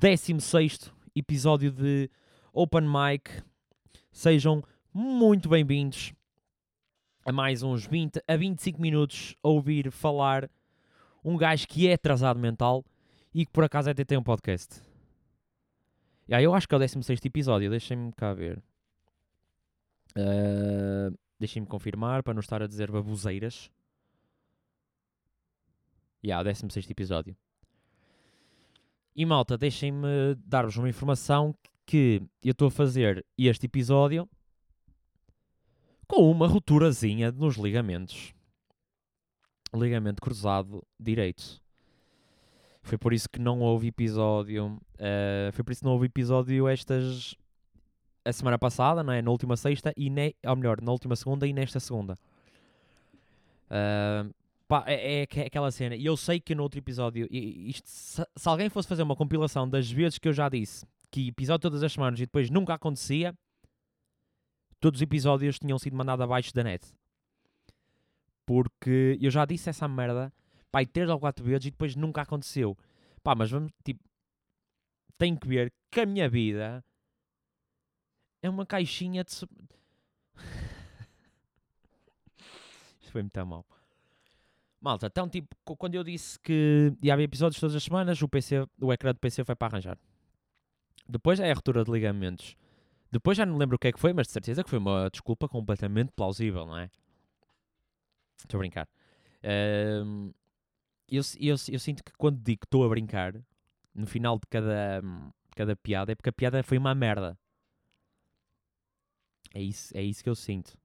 16 episódio de Open Mic. Sejam muito bem-vindos a mais uns 20 a 25 minutos a ouvir falar um gajo que é atrasado mental e que por acaso até tem um podcast. Yeah, eu acho que é o 16 episódio, deixem-me cá ver. Uh, deixem-me confirmar para não estar a dizer baboseiras. Yeah, o 16 episódio. E malta, deixem-me dar-vos uma informação que eu estou a fazer este episódio com uma roturazinha nos ligamentos. Ligamento cruzado direito. Foi por isso que não houve episódio. Uh, foi por isso que não houve episódio estas. A semana passada, não é? Na última sexta, e ne, ou melhor, na última segunda e nesta segunda. Uh, pá, é, é, aquela cena. E eu sei que no outro episódio. Isto, se, se, alguém fosse fazer uma compilação das vezes que eu já disse que episódio todas as semanas e depois nunca acontecia, todos os episódios tinham sido mandados abaixo da net. Porque eu já disse essa merda pá, três ou quatro vezes e depois nunca aconteceu. Pá, mas vamos, tipo, tenho que ver que a minha vida é uma caixinha de. Isto foi muito mal. Malta, então, tipo, quando eu disse que ia haver episódios todas as semanas, o, PC, o ecrã do PC foi para arranjar. Depois é a ruptura de ligamentos. Depois já não lembro o que é que foi, mas de certeza que foi uma desculpa completamente plausível, não é? Estou a brincar. Um, eu, eu, eu sinto que quando digo que estou a brincar, no final de cada, cada piada, é porque a piada foi uma merda. É isso, é isso que eu sinto.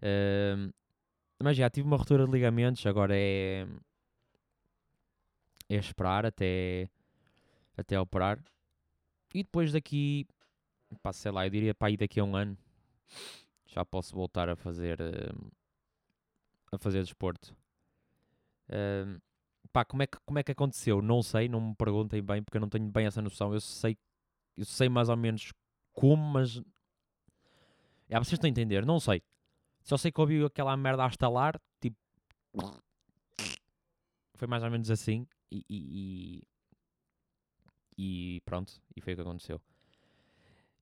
Uh, mas já tive uma ruptura de ligamentos, agora é. É esperar até. Até operar. E depois daqui. Pá, sei lá, eu diria para ir daqui a um ano. Já posso voltar a fazer. Uh, a fazer desporto. Uh, Pá, como é, que, como é que aconteceu? Não sei, não me perguntem bem, porque eu não tenho bem essa noção. Eu sei, eu sei mais ou menos como, mas. É, vocês estão a entender? Não sei. Só sei que ouvi aquela merda a estalar, tipo. Foi mais ou menos assim. E, e, e, pronto, e foi o que aconteceu.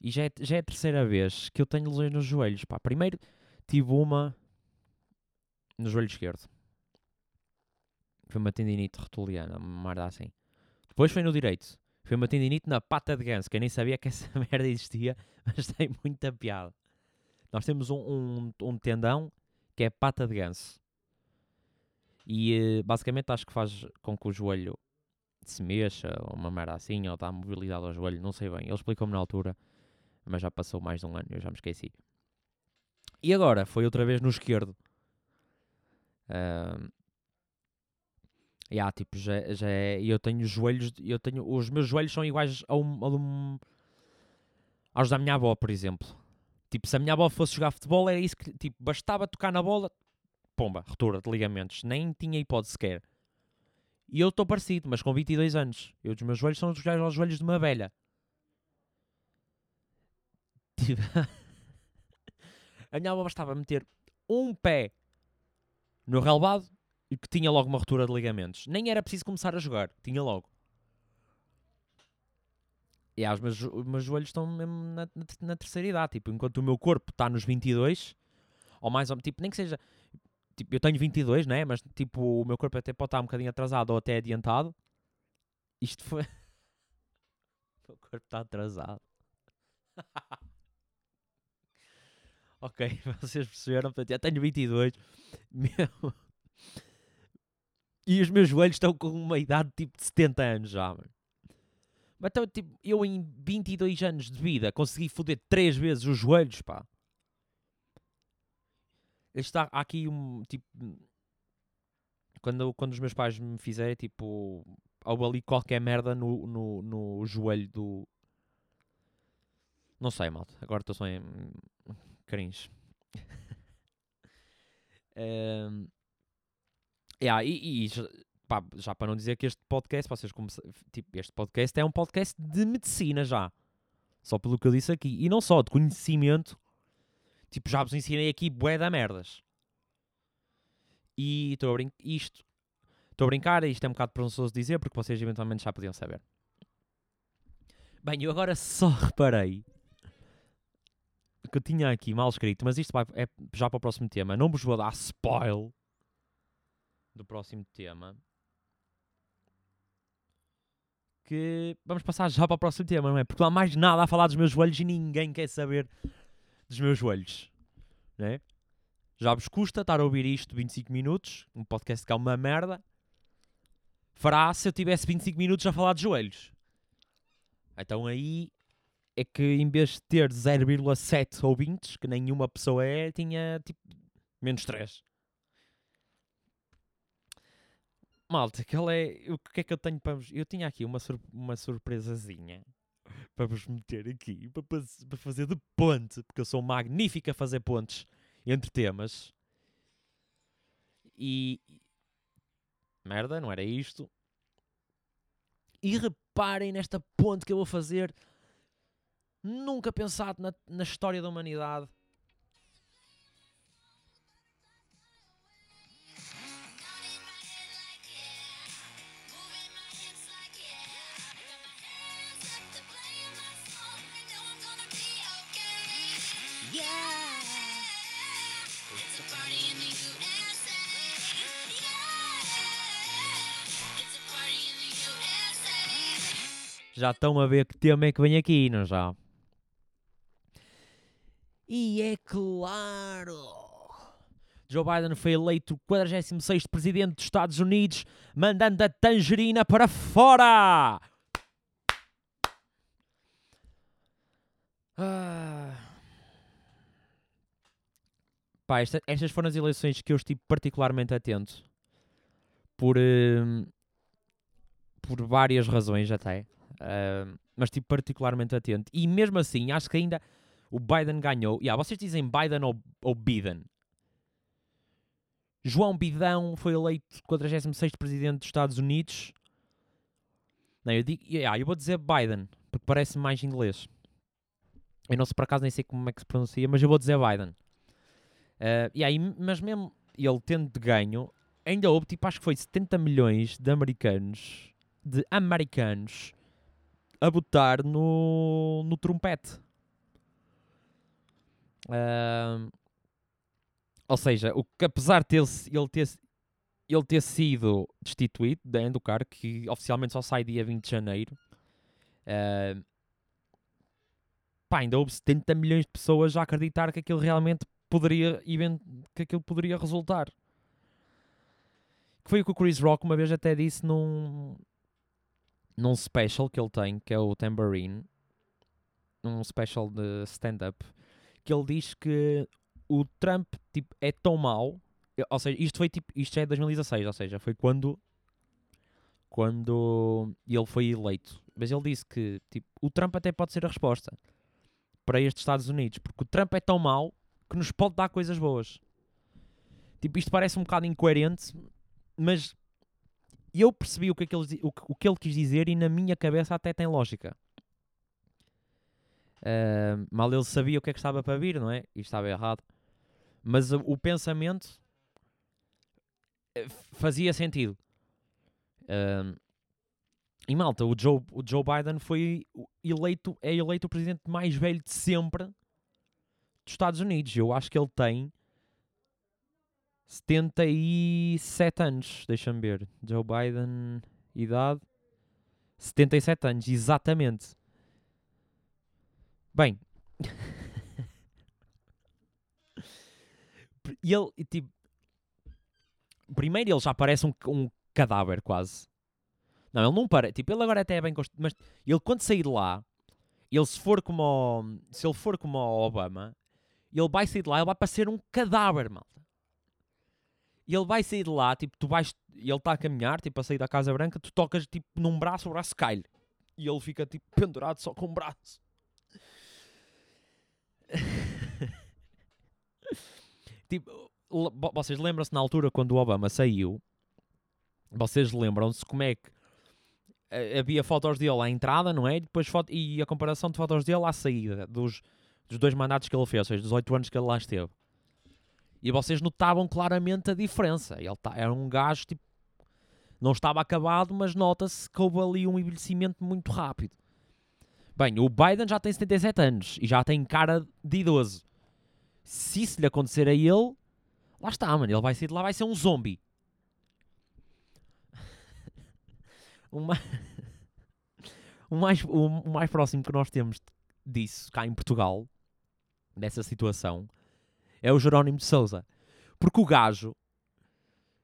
E já é, já é a terceira vez que eu tenho lesões nos joelhos. Pá, primeiro tive uma no joelho esquerdo. Foi uma tendinite rotuliana, uma merda assim. Depois foi no direito. Foi uma tendinite na pata de ganso, que eu nem sabia que essa merda existia, mas tem muita piada. Nós temos um, um, um tendão que é pata de ganso. E eh, basicamente acho que faz com que o joelho se mexa, ou uma merda assim, ou dá mobilidade ao joelho, não sei bem. Ele explicou-me na altura, mas já passou mais de um ano, eu já me esqueci. E agora, foi outra vez no esquerdo. Uh, Yeah, tipo, já, já é. Eu tenho joelhos. Eu tenho, os meus joelhos são iguais a um, a um, aos da minha avó, por exemplo. Tipo, se a minha avó fosse jogar futebol, era isso que. Tipo, bastava tocar na bola, pomba, ruptura de ligamentos. Nem tinha hipótese sequer. E eu estou parecido, mas com 22 anos. Eu, os meus joelhos são os aos joelhos de uma velha. Tipo, a minha avó bastava meter um pé no relevado e que tinha logo uma ruptura de ligamentos. Nem era preciso começar a jogar, tinha logo. E ah, os, meus, meus joelhos estão mesmo na, na, na, terceira idade. Tipo, enquanto o meu corpo está nos 22, ou mais ou menos, tipo, nem que seja. Tipo, eu tenho 22, né? Mas tipo, o meu corpo até pode estar um bocadinho atrasado ou até adiantado. Isto foi. o meu corpo está atrasado. ok, vocês perceberam? Portanto, eu tenho 22. Meu. E os meus joelhos estão com uma idade tipo de 70 anos já, mano. Mas então, tipo, eu em 22 anos de vida consegui foder 3 vezes os joelhos, pá. Está aqui um, tipo... Quando, quando os meus pais me fizerem, tipo... Houve ali qualquer merda no, no, no joelho do... Não sei, malta. Agora estou só em... Cringe. um, Yeah, e, e pá, já para não dizer que este podcast, vocês tipo, este podcast é um podcast de medicina já. Só pelo que eu disse aqui. E não só, de conhecimento. Tipo, já vos ensinei aqui bué da merdas. E estou a brincar. Isto. Estou a brincar, isto é um bocado presunçoso dizer, porque vocês eventualmente já podiam saber. Bem, eu agora só reparei que eu tinha aqui mal escrito, mas isto vai, é já para o próximo tema. Não vos vou dar spoil do próximo tema. Que vamos passar já para o próximo tema, não é? Porque não há mais nada a falar dos meus joelhos e ninguém quer saber dos meus joelhos, não é? Já vos custa estar a ouvir isto 25 minutos, um podcast que é uma merda. Fará se eu tivesse 25 minutos a falar de joelhos. Então aí é que em vez de ter 0,7 ouvintes, que nenhuma pessoa é, tinha tipo menos 3. Malta, aquele é. O que é que eu tenho para vos. Eu tinha aqui uma, sur... uma surpresazinha para vos meter aqui, para, para fazer de ponte, porque eu sou magnífico a fazer pontes entre temas. E. Merda, não era isto. E reparem nesta ponte que eu vou fazer. Nunca pensado na, na história da humanidade. Já estão a ver que tema é que vem aqui, não já? E é claro! Joe Biden foi eleito 46 presidente dos Estados Unidos, mandando a tangerina para fora! Ah. Pá, esta, estas foram as eleições que eu estive particularmente atento. Por, uh, por várias razões até. Uh, mas estive particularmente atento. E mesmo assim, acho que ainda o Biden ganhou. Yeah, vocês dizem Biden ou, ou Biden? João Bidão foi eleito 46 presidente dos Estados Unidos. Não, eu digo, yeah, eu vou dizer Biden, porque parece mais inglês. Eu não sei por acaso nem sei como é que se pronuncia, mas eu vou dizer Biden. Uh, e aí, mas mesmo ele tendo de ganho, ainda houve tipo, acho que foi 70 milhões de americanos, de americanos, a botar no, no trompete. Uh, ou seja, o que apesar de ele, ter, ele ter sido destituído né, do cargo, que oficialmente só sai dia 20 de janeiro, uh, pá, ainda houve 70 milhões de pessoas a acreditar que aquilo realmente poderia, que aquilo poderia resultar. Que foi o que o Chris Rock uma vez até disse num, num special que ele tem, que é o Tambourine, num special de stand-up, que ele diz que o Trump tipo, é tão mau, ou seja, isto foi tipo, isto é 2016, ou seja, foi quando quando ele foi eleito. Mas ele disse que tipo, o Trump até pode ser a resposta para estes Estados Unidos, porque o Trump é tão mau que nos pode dar coisas boas. Tipo, isto parece um bocado incoerente, mas eu percebi o que, é que ele, o, o que ele quis dizer e na minha cabeça até tem lógica. Uh, mal ele sabia o que é que estava para vir, não é? E estava errado. Mas o, o pensamento eh, fazia sentido. Uh, e malta, o Joe, o Joe Biden foi eleito, é eleito o presidente mais velho de sempre dos Estados Unidos. Eu acho que ele tem 77 anos. Deixa-me ver. Joe Biden, idade 77 anos, exatamente. Bem. e ele, tipo. Primeiro ele já parece um, um cadáver, quase. Não, ele não para. Tipo, ele agora até é bem construído. Mas ele, quando sair de lá, ele se for como. Se ele for como o Obama, ele vai sair de lá, ele vai parecer um cadáver, malta. E ele vai sair de lá, tipo, tu vais. Ele está a caminhar, tipo, a sair da Casa Branca, tu tocas, tipo, num braço, o braço cai E ele fica, tipo, pendurado só com o braço. tipo, vocês lembram-se na altura quando o Obama saiu? Vocês lembram-se como é que eh, havia fotos dele à entrada, não é? E, depois foto, e a comparação de fotos dele à saída dos, dos dois mandatos que ele fez, ou seja, dos oito anos que ele lá esteve. E vocês notavam claramente a diferença. Ele tá, era um gajo tipo. Não estava acabado, mas nota-se que houve ali um envelhecimento muito rápido. Bem, o Biden já tem 77 anos e já tem cara de idoso. Se isso lhe acontecer a ele, lá está, mano. Ele vai ser, lá vai ser um zombie. o, mais, o, mais, o, o mais próximo que nós temos disso cá em Portugal, dessa situação, é o Jerónimo de Souza. Porque o gajo.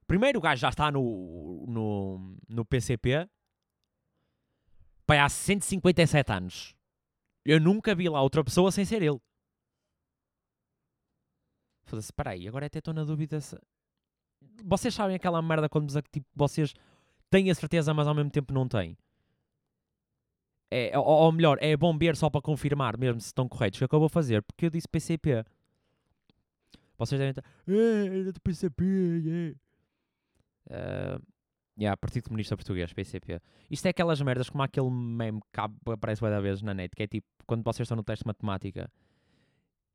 Primeiro, o gajo já está no, no, no PCP. Pai, há 157 anos. Eu nunca vi lá outra pessoa sem ser ele. Foda-se, espera aí, agora até estou na dúvida se... Vocês sabem aquela merda quando tipo, vocês têm a certeza, mas ao mesmo tempo não têm? É, ou, ou melhor, é bom ver só para confirmar mesmo se estão corretos. O que é que eu vou fazer? Porque eu disse PCP. Vocês devem estar. É, do PCP, yeah, Partido Comunista Português, PCP. Isto é aquelas merdas como aquele meme que aparece várias vezes na net, que é tipo, quando vocês estão no teste de matemática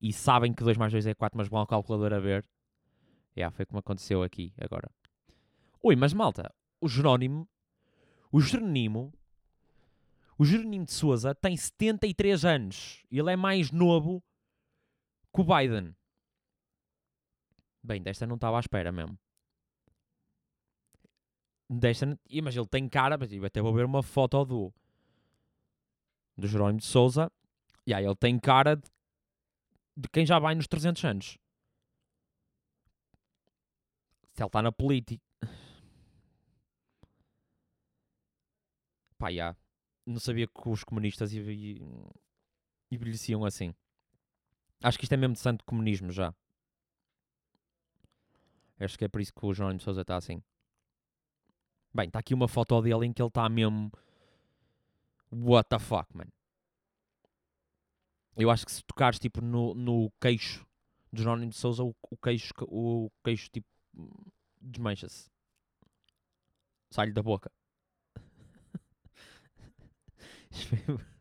e sabem que 2 mais 2 é 4, mas vão ao calculador a ver. Yeah, foi como aconteceu aqui agora. Ui, mas malta, o Jerónimo, o Jerónimo, o Jerónimo de Souza tem 73 anos. Ele é mais novo que o Biden. Bem, desta não estava à espera mesmo. Desta, mas ele tem cara, mas eu até vou ver uma foto do do Jerónimo de Souza. E aí ele tem cara de, de quem já vai nos 300 anos. Se ele está na política. Pá, já. Não sabia que os comunistas envelheciam assim. Acho que isto é mesmo de santo comunismo já. Acho que é por isso que o Jerónimo Souza está assim. Bem, está aqui uma foto dele em que ele está mesmo. What the fuck, man. Eu acho que se tocares tipo no, no queixo do Jerónimo de Souza, o, o queixo, o queixo tipo desmancha-se. Sai-lhe da boca.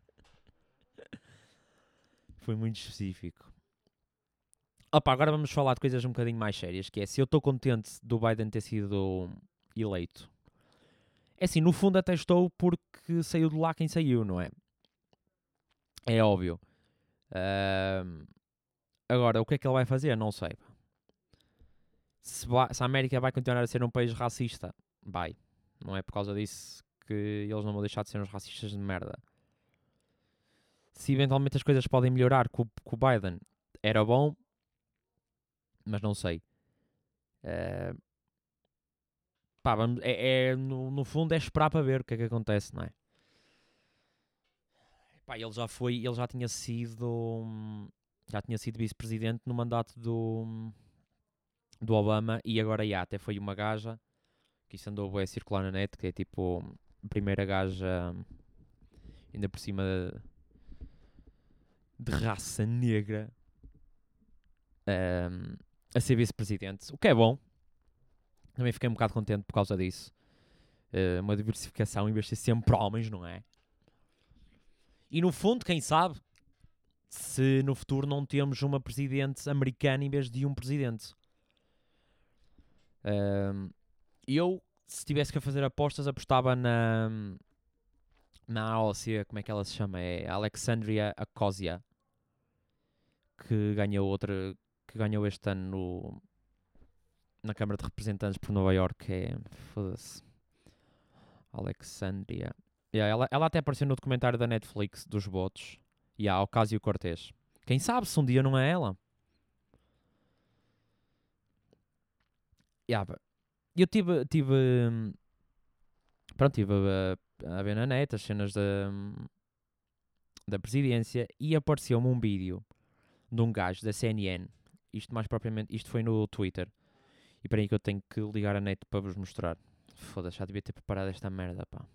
foi muito específico. Opa, agora vamos falar de coisas um bocadinho mais sérias, que é se eu estou contente do Biden ter sido eleito. É assim, no fundo até estou porque saiu de lá quem saiu, não é? É óbvio. Uh, agora, o que é que ele vai fazer? Não sei. Se, se, a América vai continuar a ser um país racista, vai. Não é por causa disso que eles não vão deixar de ser uns racistas de merda. Se eventualmente as coisas podem melhorar com, com o Biden, era bom, mas não sei. Uh, pá, vamos, é, é no, no, fundo é esperar para ver o que é que acontece, não é? Pá, ele já foi, ele já tinha sido, já tinha sido vice-presidente no mandato do, do Obama e agora já, até foi uma gaja que isso andou a circular na net, que é tipo a primeira gaja ainda por cima de, de raça negra. Um, a ser vice-presidente, o que é bom. Também fiquei um bocado contente por causa disso. Uh, uma diversificação em vez de ser sempre homens, não é? E no fundo, quem sabe, se no futuro não temos uma presidente americana em vez de um presidente. Uh, eu, se tivesse que fazer apostas, apostava na na AOC, como é que ela se chama? É Alexandria Akosia, que ganhou outra, que ganhou este ano no, na Câmara de Representantes por Nova York é. Foda-se. Alexandria. Yeah, ela, ela até apareceu no documentário da Netflix dos votos. E yeah, Ocasio Cortez. Quem sabe se um dia não é ela? Yeah, eu tive. tive pronto, tive a, a ver na net as cenas da, da presidência e apareceu-me um vídeo de um gajo da CNN isto mais propriamente, isto foi no Twitter. E para aí que eu tenho que ligar a net para vos mostrar. Foda-se, já devia ter preparado esta merda, pá.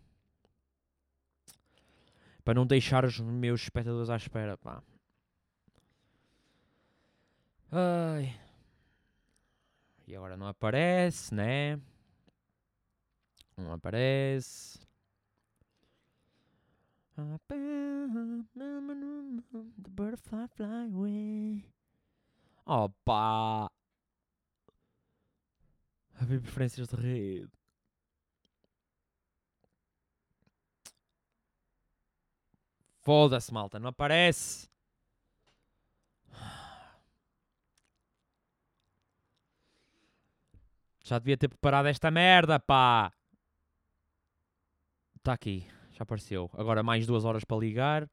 Para não deixar os meus espectadores à espera, pá. Ai. E agora não aparece, né? Não aparece. The butterfly fly away. Opa! Havia preferências de rede. Foda-se, malta, não aparece. Já devia ter preparado esta merda, pá. Está aqui, já apareceu. Agora mais duas horas para ligar.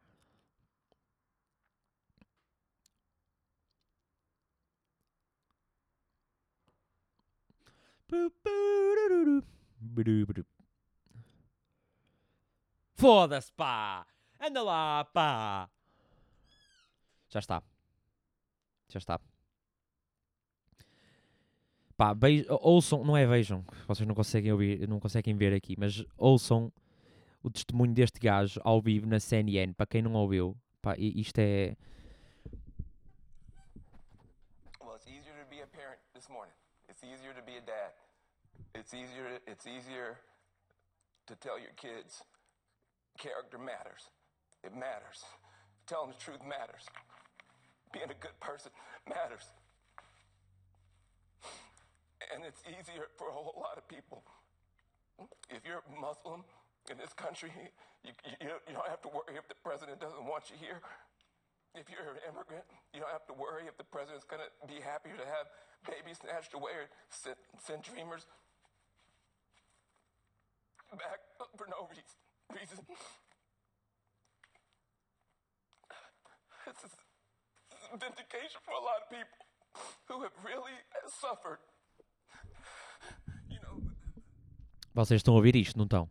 Foda-se, pá! Anda lá, pá! Já está. Já está. Pá, ouçam, não é vejam, vocês não conseguem ouvir, não conseguem ver aqui, mas ouçam o testemunho deste gajo ao vivo na CNN, para quem não ouviu. Pá, isto é. Well, it's easier to be a parent this morning. It's easier to be a dad. It's easier. It's easier to tell your kids character matters. It matters. Telling the truth matters. Being a good person matters. And it's easier for a whole lot of people. If you're Muslim in this country, you, you, you don't have to worry if the president doesn't want you here. If you're an immigrant, you don't have to worry if the president's going to be happy to have babies snatched away or send, send dreamers back for no reason. reason. This is vindication for a lot of people who have really suffered. Vocês estão a ouvir isto, não estão?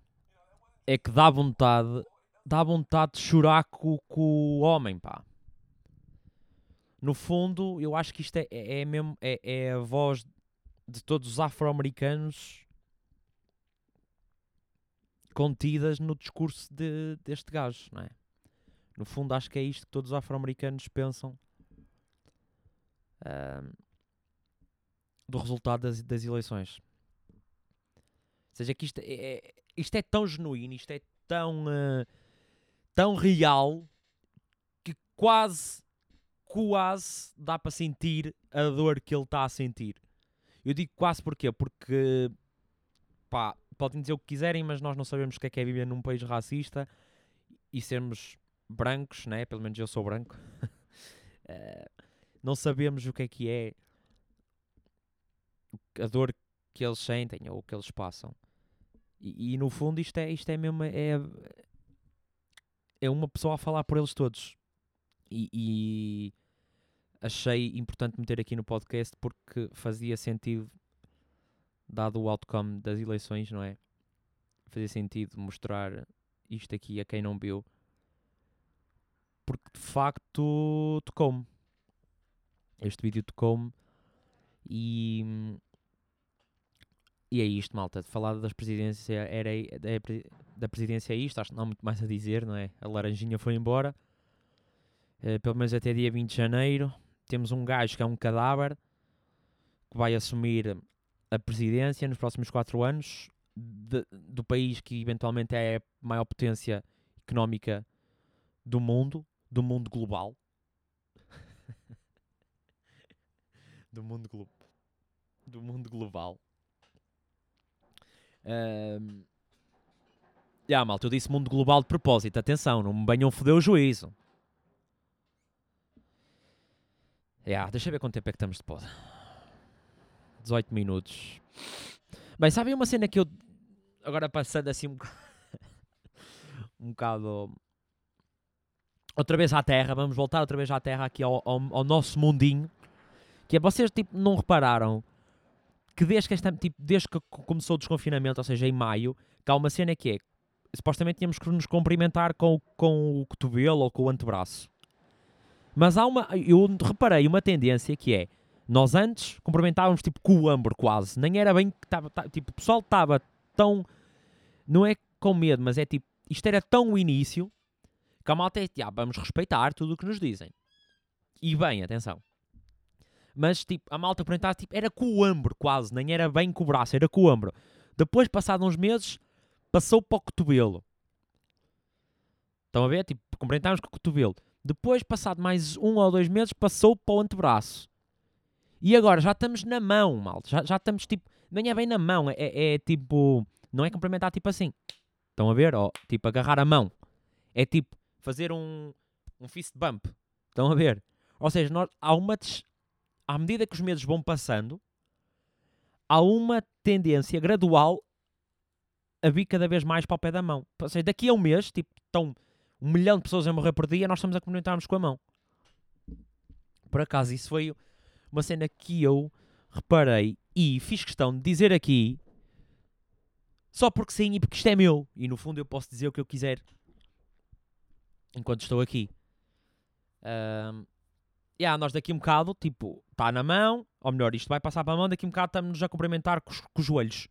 É que dá vontade, dá vontade de chorar com, com o homem, pá. No fundo, eu acho que isto é, é, é mesmo é, é a voz de todos os afro-americanos contidas no discurso de, deste gajo, não é? No fundo, acho que é isto que todos os afro-americanos pensam do resultado das, das eleições. Ou seja, que isto é, é- isto é tão genuíno, isto é tão, ah, tão real que quase, quase dá para sentir a dor que ele está a sentir. Eu digo quase porquê? Porque, pá, podem dizer o que quiserem, mas nós não sabemos o que é que é viver num país racista e sermos brancos, né? Pelo menos eu sou branco. Eh, não sabemos o que é que é a dor que eles sentem ou que eles passam. E, e, no fundo isto é, isto é mesmo é, é uma pessoa a falar por eles todos. E, e achei importante meter aqui no podcast porque fazia sentido dado o outcome das eleições, não é? Fazia sentido mostrar isto aqui a quem não viu. Porque de facto tocou-me. Este vídeo tocou-me e, e é isto, malta. Falar das presidências era da, da presidência é isto, acho que não há muito mais a dizer, não é? A laranjinha foi embora. eh, pelo menos até dia 20 de janeiro. Temos um gajo que é um cadáver que vai assumir a presidência nos próximos 4 anos de- do país que eventualmente é a maior potência económica do mundo, do mundo global. do mundo global. Do mundo global. Ahm, Ya, malta, eu disse mundo global de propósito. Atenção, não me venham foder o juízo. Ya, deixa eu ver quanto tempo é que estamos de pod. 18 minutos. Bem, sabem uma cena que eu. Agora passando assim um bocado. um bocado. Outra vez à Terra, vamos voltar outra vez à Terra, aqui ao, ao, ao nosso mundinho. Que é vocês tipo, não repararam que desde que, esta, tipo, desde que co- começou o desconfinamento, ou seja, em maio, que há uma cena que é supostamente tínhamos que nos cumprimentar com, com o cotovelo ou com o antebraço. Mas há uma. Eu reparei uma tendência que é. Nós antes cumprimentávamos tipo com o ombro quase. Nem era bem que estava. Tipo, o pessoal estava tão. Não é com medo, mas é tipo. Isto era tão o início que a malta é. "Ah, vamos respeitar tudo o que nos dizem. E bem, atenção. Mas tipo, a malta cumprimentava tipo, era com o ombro quase. Nem era bem com o braço, era com o ombro. Depois, passados uns meses, passou para o cotovelo. Estão a ver? Tipo, cumprimentávamos com o cotovelo. Depois, passado mais um ou dois meses, passou para o antebraço. E agora já estamos na mão, malta. Já, já estamos tipo. Nem é bem na mão, é, é tipo. Não é cumprimentar tipo assim. Estão a ver? Ó, tipo, agarrar a mão. É tipo, fazer um, um fist bump. Estão a ver? Ou seja, nós, há uma des- à medida que os meses vão passando, há uma tendência gradual a vir cada vez mais para o pé da mão. Ou seja, daqui a um mês, tipo, estão um milhão de pessoas a morrer por dia, nós estamos a cumprimentarmos com a mão. Por acaso, isso foi uma cena que eu reparei e fiz questão de dizer aqui só porque sim e porque isto é meu. E no fundo eu posso dizer o que eu quiser enquanto estou aqui. Ahm, yeah, nós daqui um bocado, tipo, está na mão, ou melhor, isto vai passar para a mão, daqui um bocado estamos a cumprimentar com os, com os joelhos.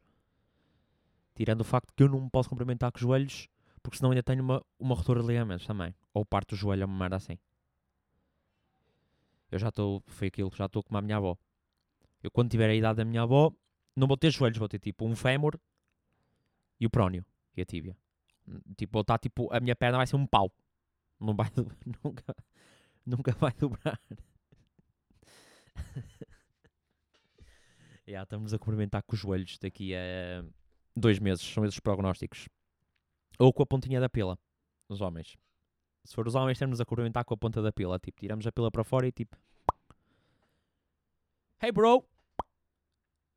Tirando o facto que eu não me posso cumprimentar com os joelhos, porque senão ainda tenho uma, uma rotura de ligamentos também. Ou parto o joelho uma merda assim. Eu já estou, foi aquilo, já estou como a minha avó. Eu quando tiver a idade da minha avó, não vou ter joelhos, vou ter tipo um fémur e o prónio e a tíbia. Tipo, vou estar tipo, a minha perna vai ser um pau. Não vai, nunca, nunca vai dobrar. yeah, estamos a cumprimentar com os joelhos daqui a dois meses, são esses prognósticos. Ou com a pontinha da pila, os homens. Se for os homens, estamos a cumprimentar com a ponta da pila. Tipo, tiramos a pila para fora e tipo... Hey bro!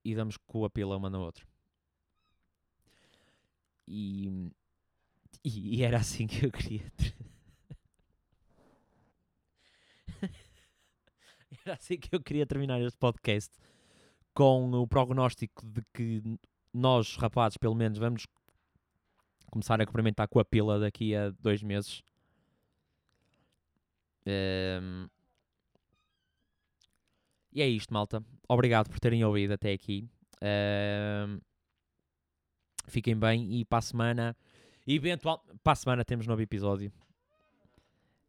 E damos com a pila uma na outra. E, e, e era assim que eu queria. era assim que eu queria terminar este podcast com o prognóstico de que nós, rapazes, pelo menos, vamos começar a cumprimentar com a pila daqui a dois meses. Ehm, E é isto, malta. Obrigado por terem ouvido até aqui. Ehm, Fiquem bem e para a semana, eventual, para a semana temos novo episódio.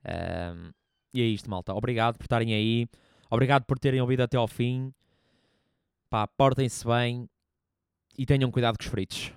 Ehm, e é isto, malta. Obrigado por estarem aí. Obrigado por terem ouvido até ao fim. Portem-se bem e tenham cuidado com os fritos.